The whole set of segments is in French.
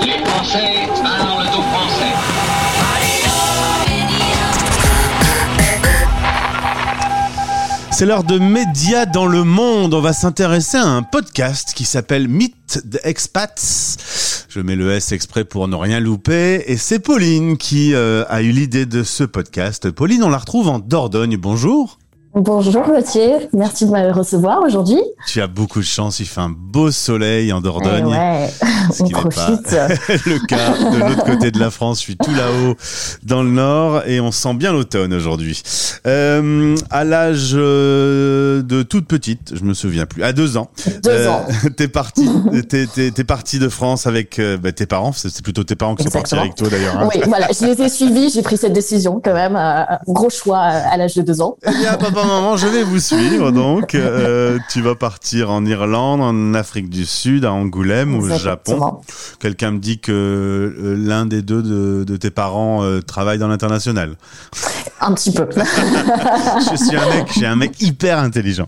Les Français parlent aux Français. C'est l'heure de médias dans le monde. On va s'intéresser à un podcast qui s'appelle Meet the Expats. Je mets le S exprès pour ne rien louper. Et c'est Pauline qui euh, a eu l'idée de ce podcast. Pauline, on la retrouve en Dordogne. Bonjour. Bonjour Gauthier, merci de me recevoir aujourd'hui. Tu as beaucoup de chance, il fait un beau soleil en Dordogne. Eh ouais, ce on qui n'est pas profite. le cas de l'autre côté de la France. Je suis tout là-haut dans le nord et on sent bien l'automne aujourd'hui. Euh, à l'âge euh, de toute petite, je me souviens plus, à deux ans. Deux ans. T'es parti, t'es, t'es, t'es parti de France avec euh, bah, tes parents. C'est plutôt tes parents qui sont partis avec toi d'ailleurs. hein. Oui, voilà, je les ai suivis, j'ai pris cette décision quand même, euh, gros choix à l'âge de deux ans. Eh bien, papa, maman, je vais vous suivre. Donc, Euh, tu vas partir en Irlande, en Afrique du Sud, à Angoulême ou au Japon. Quelqu'un me dit que euh, l'un des deux de, de tes parents euh, travaille dans l'international. Un petit peu. Je suis un mec, j'ai un mec hyper intelligent.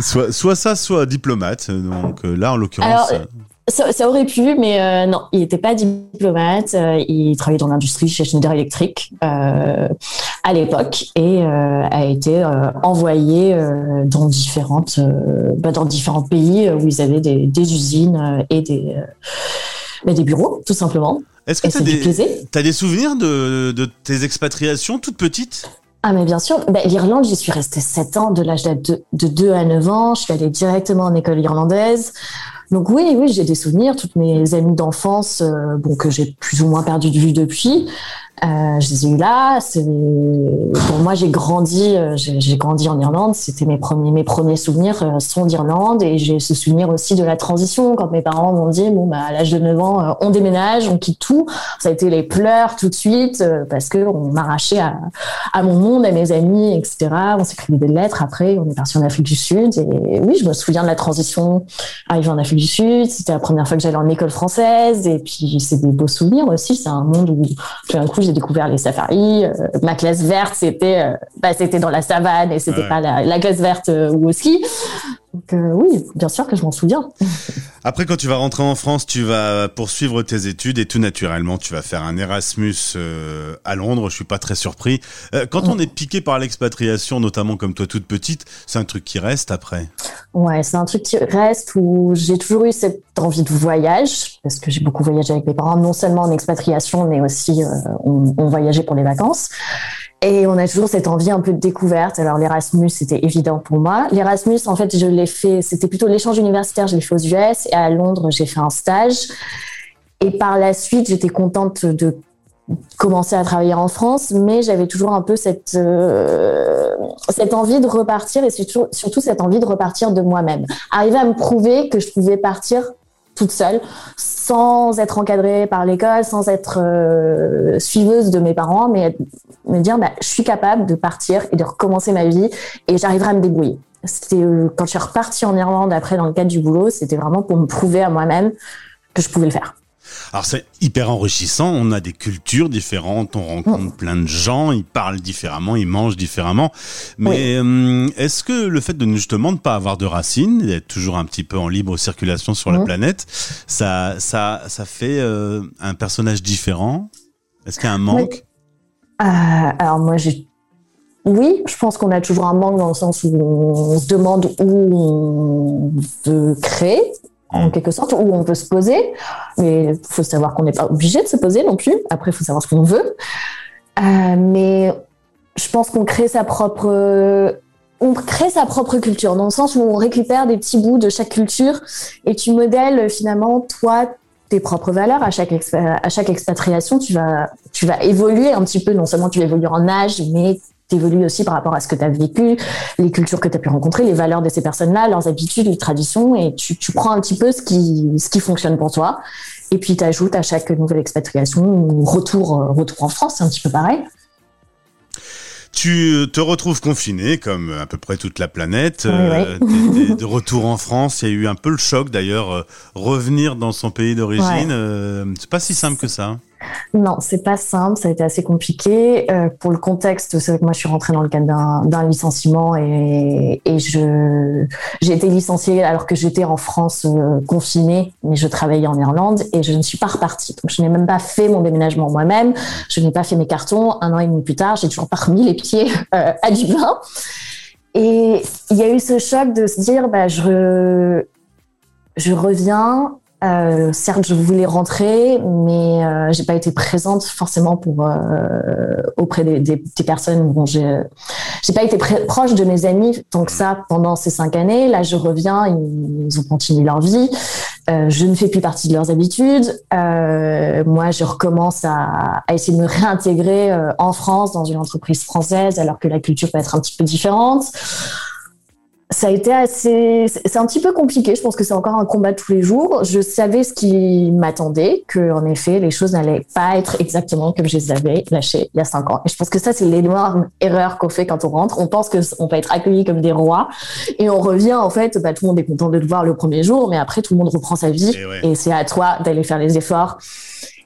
Soit, soit ça, soit diplomate. Donc là, en l'occurrence, Ça, ça aurait pu, mais euh, non, il n'était pas diplomate. euh, il travaillait dans l'industrie chez Schneider Electric euh, à l'époque et a été envoyé dans différentes, bah, dans différents pays où ils avaient des, des usines et des, bah, des bureaux, tout simplement. est-ce que tu as des, t'as des souvenirs de, de tes expatriations toutes petites? Ah mais bien sûr, bah, l'Irlande, j'y suis restée 7 ans, de l'âge de, de 2 à 9 ans. Je suis allée directement en école irlandaise. Donc oui, oui, j'ai des souvenirs. Toutes mes amies d'enfance, euh, bon que j'ai plus ou moins perdu de vue depuis, euh, je les ai eu là. Pour moi, j'ai grandi, euh, j'ai grandi en Irlande. C'était mes premiers, mes premiers souvenirs euh, sont d'Irlande et j'ai ce souvenir aussi de la transition quand mes parents m'ont dit bon bah à l'âge de 9 ans, on déménage, on quitte tout. Ça a été les pleurs tout de suite parce que on m'arrachait à à mon monde, à mes amis, etc. On s'écrivait des lettres. Après, on est parti en Afrique du Sud. Et oui, je me souviens de la transition arrivée en Afrique du Sud. C'était la première fois que j'allais en école française. Et puis, c'est des beaux souvenirs aussi. C'est un monde où, tout d'un coup, j'ai découvert les safaris. Euh, ma classe verte, c'était, euh, bah, c'était dans la savane et c'était Ouais. pas la, la classe verte euh, ou au ski. Donc, oui, bien sûr que je m'en souviens. Après, quand tu vas rentrer en France, tu vas poursuivre tes études et tout naturellement, tu vas faire un Erasmus euh, à Londres. Je suis pas très surpris. Euh, quand on est piqué par l'expatriation, notamment comme toi toute petite, c'est un truc qui reste après? Ouais, c'est un truc qui reste où j'ai toujours eu cette envie de voyage, parce que j'ai beaucoup voyagé avec mes parents, non seulement en expatriation, mais aussi euh, on, on voyageait pour les vacances. Et on a toujours cette envie un peu de découverte. Alors l'Erasmus, c'était évident pour moi. L'Erasmus, en fait, je l'ai fait, c'était plutôt l'échange universitaire, je l'ai fait aux US, et à Londres, j'ai fait un stage. Et par la suite, j'étais contente de commencer à travailler en France, mais j'avais toujours un peu cette euh, cette envie de repartir et surtout, surtout cette envie de repartir de moi-même. Arriver à me prouver que je pouvais partir toute seule, sans être encadrée par l'école, sans être euh, suiveuse de mes parents, mais me dire bah, je suis capable de partir et de recommencer ma vie et j'arriverai à me débrouiller. C'était euh, quand je suis repartie en Irlande après dans le cadre du boulot, c'était vraiment pour me prouver à moi-même que je pouvais le faire. Alors c'est hyper enrichissant. On a des cultures différentes, on rencontre plein de gens, ils parlent différemment, ils mangent différemment. Mais euh, est-ce que le fait de justement ne pas avoir de racines, d'être toujours un petit peu en libre circulation sur la Mhm. planète, ça, ça, ça fait euh, un personnage différent? Est-ce qu'il y a un manque? Euh, alors moi, j'ai... Oui, je pense qu'on a toujours un manque dans le sens où on se demande où on veut créer, en Mm. quelque sorte, où on peut se poser. Mais il faut savoir qu'on n'est pas obligé de se poser non plus. Après, il faut savoir ce qu'on veut. Euh, mais je pense qu'on crée sa propre... On crée sa propre culture, dans le sens où on récupère des petits bouts de chaque culture et tu modèles finalement, toi, tes propres valeurs à chaque, à chaque expatriation. Tu vas, tu vas évoluer un petit peu. Non seulement tu vas évoluer en âge, mais évolues aussi par rapport à ce que tu as vécu, les cultures que tu as pu rencontrer, les valeurs de ces personnes-là, leurs habitudes, les traditions. Et tu, tu prends un petit peu ce qui, ce qui fonctionne pour toi. Et puis tu ajoutes à chaque nouvelle expatriation ou retour, euh, retour en France, c'est un petit peu pareil. Tu te retrouves confiné, comme à peu près toute la planète. Oui, Euh, de retour en France, il y a eu un peu le choc d'ailleurs. euh, revenir dans son pays d'origine, Ouais. euh, c'est pas si simple que ça. Non, c'est pas simple, ça a été assez compliqué. Euh, pour le contexte, c'est vrai que moi je suis rentrée dans le cadre d'un licenciement et, j'ai été licenciée alors que j'étais en France euh, confinée, mais je travaillais en Irlande et je ne suis pas repartie. Donc je n'ai même pas fait mon déménagement moi-même, je n'ai pas fait mes cartons. Un an et demi plus tard, j'ai toujours pas remis les pieds euh, à Dublin. Et il y a eu ce choc de se dire, bah, je, je reviens, euh, certes, je voulais rentrer, mais euh, j'ai pas été présente forcément pour euh, auprès des, des, des, personnes. Bon, j'ai j'ai pas été proche de mes amis tant que ça pendant ces cinq années. Là, je reviens, ils, ils ont continué leur vie. Euh, je ne fais plus partie de leurs habitudes. Euh, moi, je recommence à, à, essayer de me réintégrer euh, en France dans une entreprise française, alors que la culture peut être un petit peu différente ça a été assez, c'est un petit peu compliqué. Je pense que c'est encore un combat tous les jours. Je savais ce qui m'attendait, que en effet les choses n'allaient pas être exactement comme je les avais lâchées il y a cinq ans. Et je pense que ça c'est l'énorme erreur qu'on fait quand on rentre. On pense que on peut être accueilli comme des rois et on revient en fait, bah, tout le monde est content de te voir le premier jour, mais après tout le monde reprend sa vie et, ouais. et c'est à toi d'aller faire les efforts.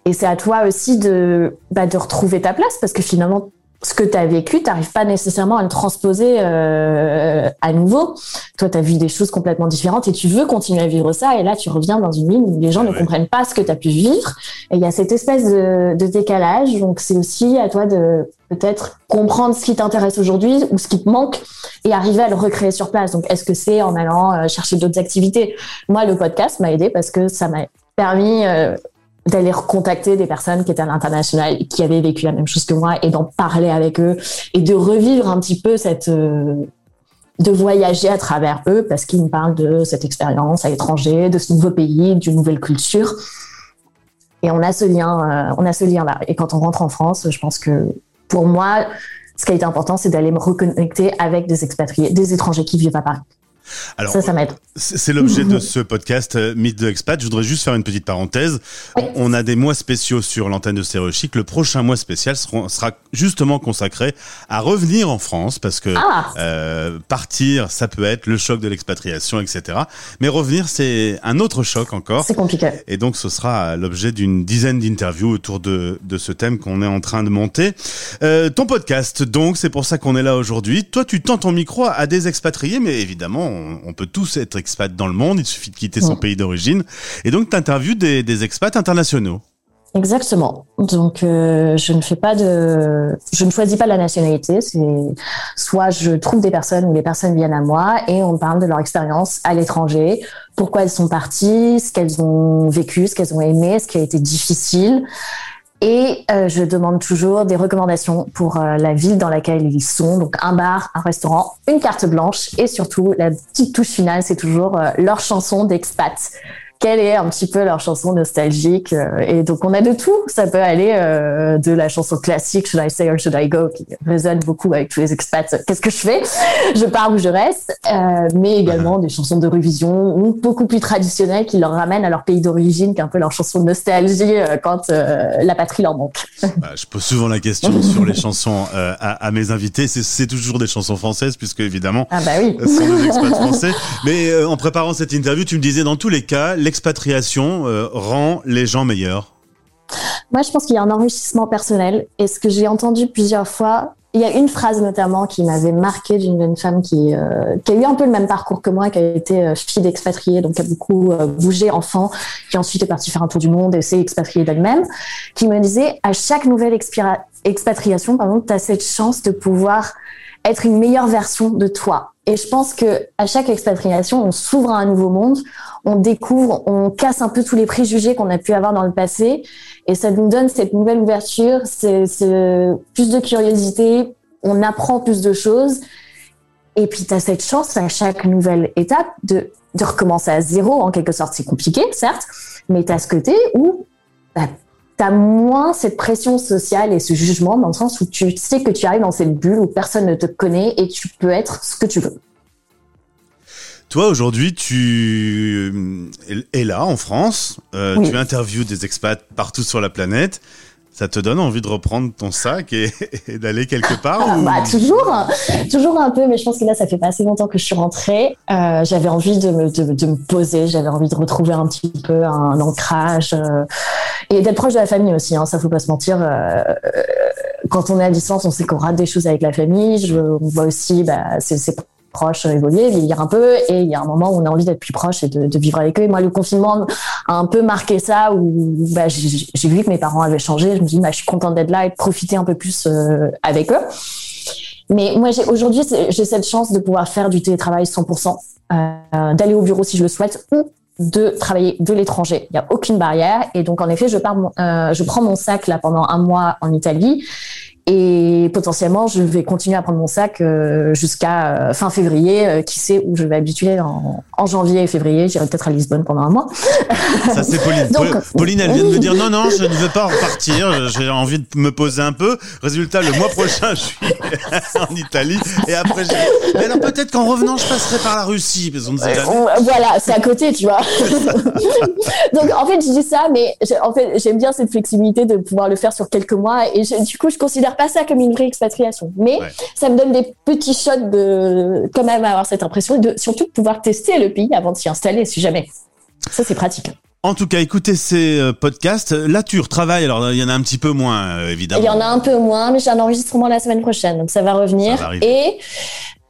Et c'est à toi aussi de, bah, de retrouver ta place parce que finalement ce que tu as vécu, tu n'arrives pas nécessairement à le transposer euh, à nouveau. Toi, tu as vu des choses complètement différentes et tu veux continuer à vivre ça. Et là, tu reviens dans une ligne où les gens ouais. ne comprennent pas ce que tu as pu vivre. Et il y a cette espèce de, de décalage. Donc, c'est aussi à toi de peut-être comprendre ce qui t'intéresse aujourd'hui ou ce qui te manque et arriver à le recréer sur place. Donc, est-ce que c'est en allant euh, chercher d'autres activités? Moi, le podcast m'a aidé parce que ça m'a permis euh, d'aller recontacter des personnes qui étaient à l'international, qui avaient vécu la même chose que moi, et d'en parler avec eux, et de revivre un petit peu cette... Euh, de voyager à travers eux, parce qu'ils me parlent de cette expérience à l'étranger, de ce nouveau pays, d'une nouvelle culture. Et on a ce lien, euh, on a ce lien-là. Et quand on rentre en France, je pense que pour moi, ce qui a été important, c'est d'aller me reconnecter avec des expatriés, des étrangers qui vivent à Paris. Alors, ça, ça m'aide. C'est l'objet de ce podcast euh, Mythe de Expat. Je voudrais juste faire une petite parenthèse. Oui. On a des mois spéciaux sur l'antenne de Stéréochic. Le prochain mois spécial sera, sera, justement consacré à revenir en France parce que ah. euh, partir, ça peut être le choc de l'expatriation, etc. Mais revenir, c'est un autre choc encore. C'est compliqué. Et donc, ce sera l'objet d'une dizaine d'interviews autour de, de ce thème qu'on est en train de monter. Euh, ton podcast, donc, c'est pour ça qu'on est là aujourd'hui. Toi, tu tends ton micro à des expatriés, mais évidemment, on, on, peut tous être expats dans le monde, il suffit de quitter son ouais. pays d'origine. Et donc, tu interviews des, des, expats internationaux. Exactement. Donc, euh, je ne fais pas de, je ne choisis pas la nationalité. C'est soit je trouve des personnes ou les personnes viennent à moi et on parle de leur expérience à l'étranger, pourquoi elles sont parties, ce qu'elles ont vécu, ce qu'elles ont aimé, ce qui a été difficile. Et euh, je demande toujours des recommandations pour euh, la ville dans laquelle ils sont. Donc un bar, un restaurant, une carte blanche et surtout la petite touche finale, c'est toujours euh, leur chanson d'expat quelle est un petit peu leur chanson nostalgique. Euh, et donc, on a de tout. Ça peut aller euh, de la chanson classique, Should I Stay or Should I Go, qui résonne beaucoup avec tous les expats. Qu'est-ce que je fais? Je pars ou je reste. Euh, mais également des chansons de révision beaucoup plus traditionnelles qui leur ramènent à leur pays d'origine, qui est un peu leur chanson de nostalgie euh, quand euh, la patrie leur manque. Bah, je pose souvent la question sur les chansons à, à, mes invités. C'est toujours des chansons françaises, puisque évidemment, ah bah oui. ce sont des expats français. Mais en préparant cette interview, tu me disais dans tous les cas, l'expatriation euh, rend les gens meilleurs Moi, je pense qu'il y a un enrichissement personnel. Et ce que j'ai entendu plusieurs fois, il y a une phrase notamment qui m'avait marqué d'une jeune femme qui, euh, qui, a eu un peu le même parcours que moi, qui a été euh, fille d'expatriée, donc qui a beaucoup bougé enfant, qui ensuite est partie faire un tour du monde et s'est expatriée d'elle-même, qui me disait à chaque nouvelle expatriation, tu as cette chance de pouvoir être une meilleure version de toi. Et je pense que à chaque expatriation, on s'ouvre à un nouveau monde, on découvre, on casse un peu tous les préjugés qu'on a pu avoir dans le passé, et ça nous donne cette nouvelle ouverture, c'est plus de curiosité, on apprend plus de choses, et puis tu as cette chance à chaque nouvelle étape de, de recommencer à zéro, en quelque sorte, c'est compliqué, certes, mais tu as ce côté où bah, tu as moins cette pression sociale et ce jugement dans le sens où tu sais que tu arrives dans cette bulle où personne ne te connaît et tu peux être ce que tu veux. Toi, aujourd'hui, tu es là en France, euh, oui. tu interviews des expats partout sur la planète. Ça te donne envie de reprendre ton sac et, et d'aller quelque part ah, ou... bah, Toujours, toujours un peu, mais je pense que là, ça fait pas assez longtemps que je suis rentrée. Euh, j'avais envie de me, de, de me poser, j'avais envie de retrouver un petit peu un ancrage. Euh, Et d'être proche de la famille aussi, hein, ça faut pas se mentir. Euh, quand on est à distance, on sait qu'on rate des choses avec la famille. On voit aussi bah, ses, ses proches évoluer, vieillir un peu, et il y a un moment où on a envie d'être plus proche et de, vivre avec eux. Et moi, le confinement a un peu marqué ça, où bah, j'ai vu que mes parents avaient changé. Je me dis, bah, je suis contente d'être là et de profiter un peu plus euh, avec eux. Mais moi, aujourd'hui, j'ai cette chance de pouvoir faire du télétravail 100%, euh, d'aller au bureau si je le souhaite, ou de travailler de l'étranger. Il n'y a aucune barrière. Et donc, en effet, je, pars euh, je prends mon sac là pendant un mois en Italie et potentiellement, je vais continuer à prendre mon sac euh, jusqu'à euh, fin février. Euh, qui sait où je vais habituer en, en janvier et février. J'irai peut-être à Lisbonne pendant un mois. Ça, c'est Pauline. Donc, Pauline, elle vient de me dire non, non, je ne veux pas repartir. J'ai envie de me poser un peu. Résultat, le mois prochain, je suis en Italie. Et après, j'ai... Mais alors, peut-être qu'en revenant, je passerai par la Russie. Parce jamais. Voilà, c'est à côté, tu vois. Donc, en fait, je dis ça, mais en fait, j'aime bien cette flexibilité de pouvoir le faire sur quelques mois. Et je, du coup, je considère pas ça comme une vraie expatriation, mais ouais. ça me donne des petits shots de quand même avoir cette impression de surtout pouvoir tester le pays avant de s'y installer, si jamais. Ça, c'est pratique. En tout cas, écoutez ces podcasts. Là, tu retravailles. Alors, il y en a un petit peu moins, euh, évidemment. Il y en a un peu moins, mais j'ai un enregistrement la semaine prochaine, donc ça va revenir. Ça va et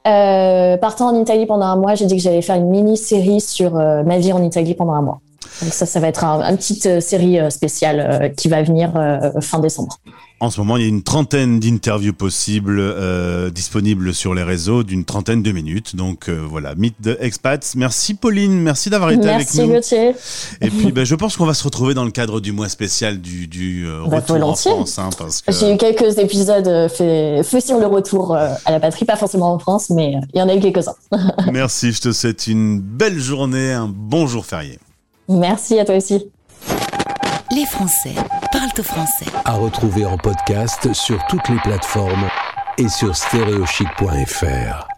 euh, partant en Italie pendant un mois, j'ai dit que j'allais faire une mini-série sur euh, ma vie en Italie pendant un mois. Donc ça, ça va être un, une petite euh, série euh, spéciale euh, qui va venir fin décembre. En ce moment, il y a une trentaine d'interviews possibles euh, disponibles sur les réseaux d'une trentaine de minutes. Donc euh, voilà, Mythe de Expats. Merci Pauline, merci d'avoir été merci avec nous. Merci Gauthier. Et puis ben, je pense qu'on va se retrouver dans le cadre du mois spécial du, du euh, bah, retour en France. Hein, parce que... J'ai eu quelques épisodes faits fait sur le retour à la patrie, pas forcément en France, mais il y en a eu quelques-uns. merci, je te souhaite une belle journée, un bon jour férié. Merci à toi aussi. Les Français parlent français. À retrouver en podcast sur toutes les plateformes et sur stéréochic.fr.